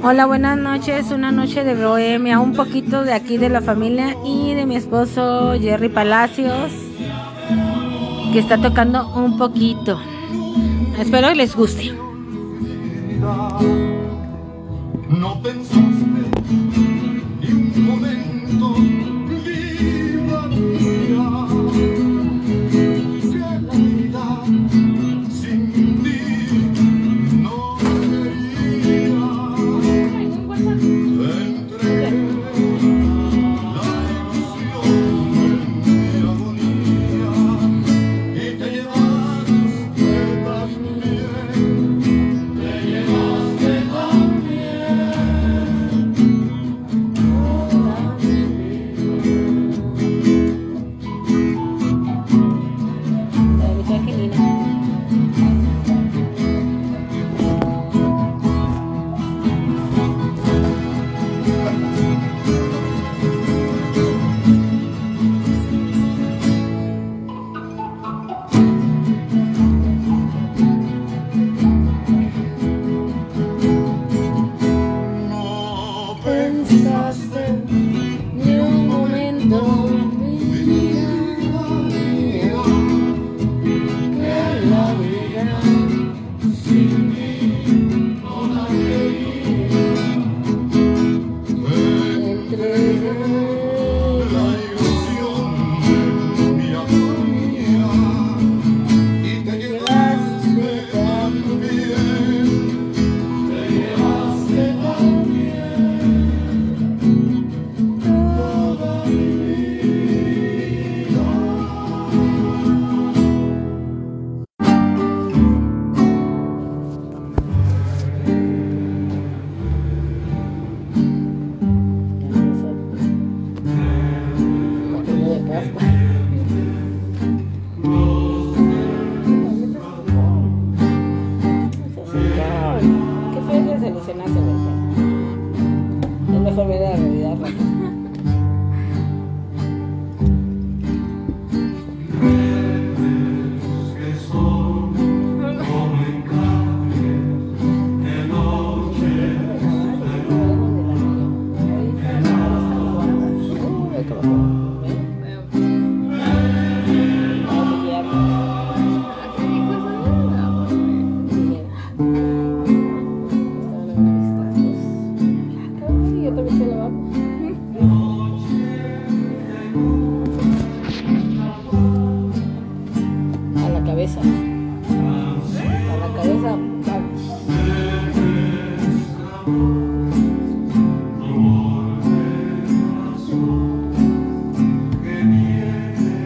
Hola, buenas noches. Una noche de bohemia, un poquito de aquí de la familia y de mi esposo Jerry Palacios, que está tocando un poquito. Espero les guste. No pensaste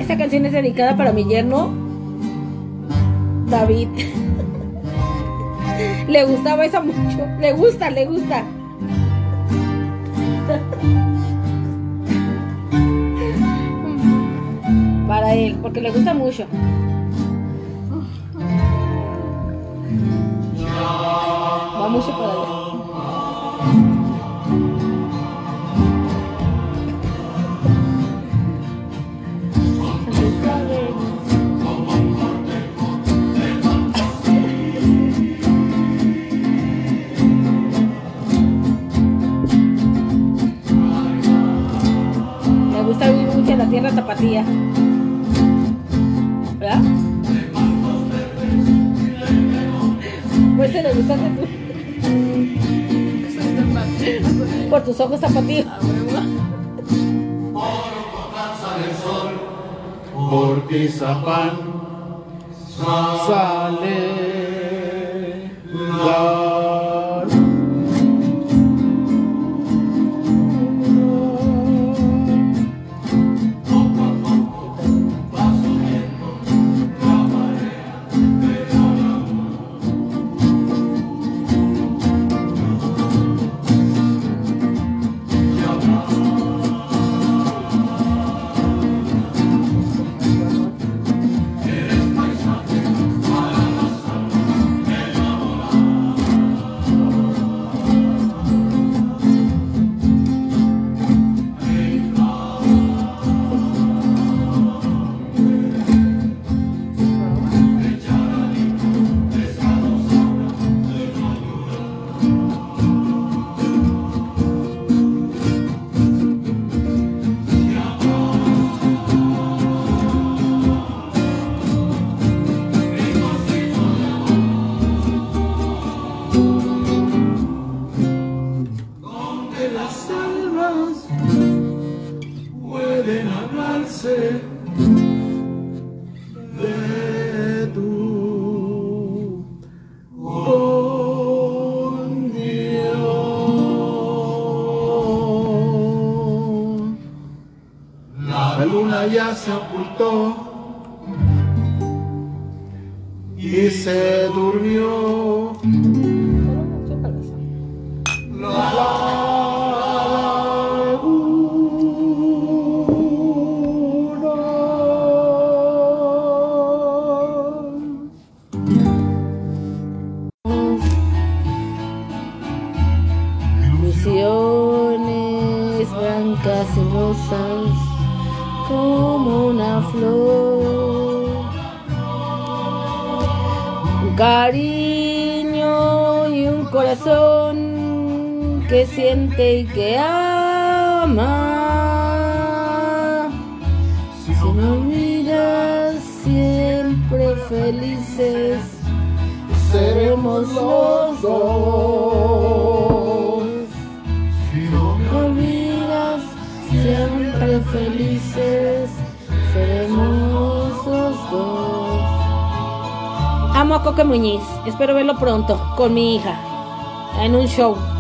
Esta canción es dedicada para mi yerno David. Le gustaba esa mucho. Le gusta, le gusta. Para él, porque le gusta mucho. Va mucho para allá. Mucho en la tierra tapatía. ¿Verdad? Pues se le gusta tú. Por tus ojos tapatíos. por Tizapán sale la se y se. Como una flor. Un cariño y un corazón que siente y que ama. Si me olvidas siempre felices seremos los dos. Si no Me olvidas, siempre felices Amo a Coque Muñiz, espero verlo pronto con mi hija en un show.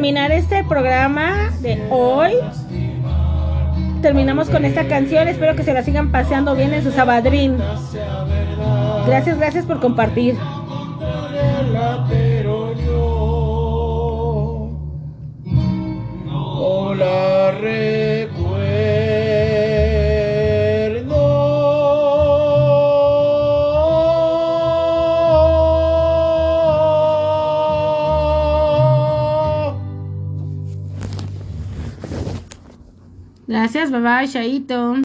Terminar este programa de hoy, terminamos con esta canción. Espero que se la sigan paseando bien en su sabadrín. Gracias, gracias por compartir. सर्वशयित